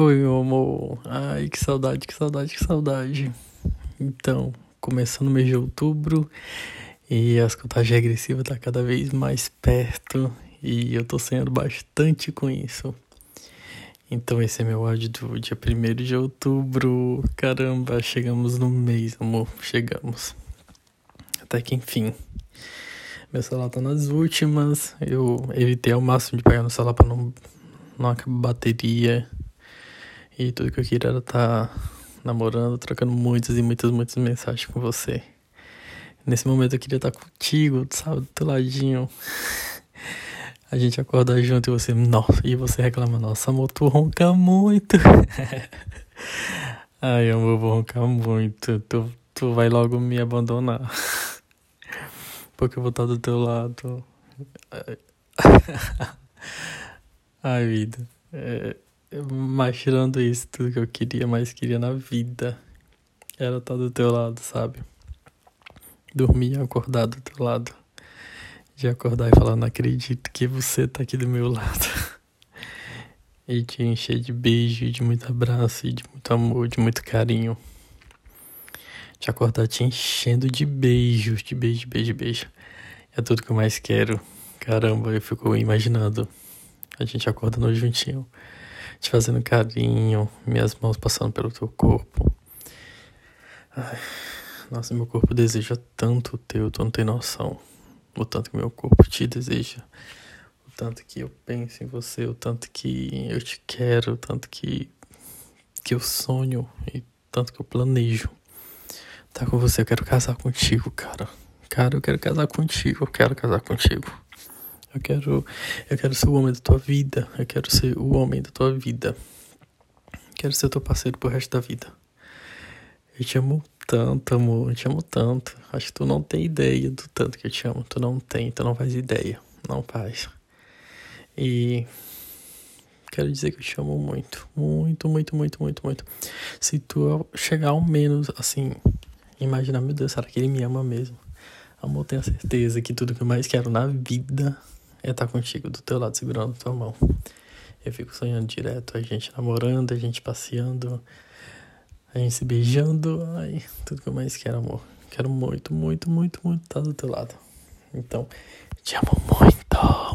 Oi, meu amor. Ai, que saudade, que saudade, que saudade. Então, começando o mês de outubro e a escutagem regressiva tá cada vez mais perto e eu tô sonhando bastante com isso. Então, esse é meu áudio do dia 1 de outubro. Caramba, chegamos no mês, amor. Chegamos. Até que enfim. Meu celular tá nas últimas. Eu evitei ao máximo de pegar no celular pra não, não acabar bateria. E tudo que eu queria era estar tá namorando, trocando muitas e muitas, muitas mensagens com você. Nesse momento eu queria estar tá contigo, sabe, do teu ladinho. A gente acordar junto e você, nossa, e você reclama, nossa, amor, tu ronca muito. Ai, amor, eu vou roncar muito. Tu, tu vai logo me abandonar. Porque eu vou estar do teu lado. Ai, vida. É... Mas tirando isso, tudo que eu queria, mais queria na vida era estar do teu lado, sabe? Dormir acordado do teu lado. De acordar e falar, não acredito que você tá aqui do meu lado. e te encher de beijo, de muito abraço, de muito amor, de muito carinho. De acordar te enchendo de beijos, de beijo, beijo, beijo. É tudo que eu mais quero. Caramba, eu fico imaginando a gente acordando juntinho te fazendo carinho, minhas mãos passando pelo teu corpo. Ai, nossa, meu corpo deseja tanto o teu, tu não tem noção. O tanto que meu corpo te deseja. O tanto que eu penso em você, o tanto que eu te quero, o tanto que, que eu sonho e tanto que eu planejo. Tá com você, eu quero casar contigo, cara. Cara, eu quero casar contigo, eu quero casar contigo. Eu quero, eu quero ser o homem da tua vida. Eu quero ser o homem da tua vida. Quero ser teu parceiro pro resto da vida. Eu te amo tanto, amor. Eu te amo tanto. Acho que tu não tem ideia do tanto que eu te amo. Tu não tem, tu não faz ideia. Não faz. E quero dizer que eu te amo muito. Muito, muito, muito, muito, muito. Se tu chegar ao menos assim, imaginar, meu Deus, será que ele me ama mesmo? Amor, tenha certeza que tudo que eu mais quero na vida é estar contigo, do teu lado, segurando tua mão. Eu fico sonhando direto, a gente namorando, a gente passeando, a gente se beijando. Ai, tudo que eu mais quero, amor. Quero muito, muito, muito, muito estar do teu lado. Então, te amo muito.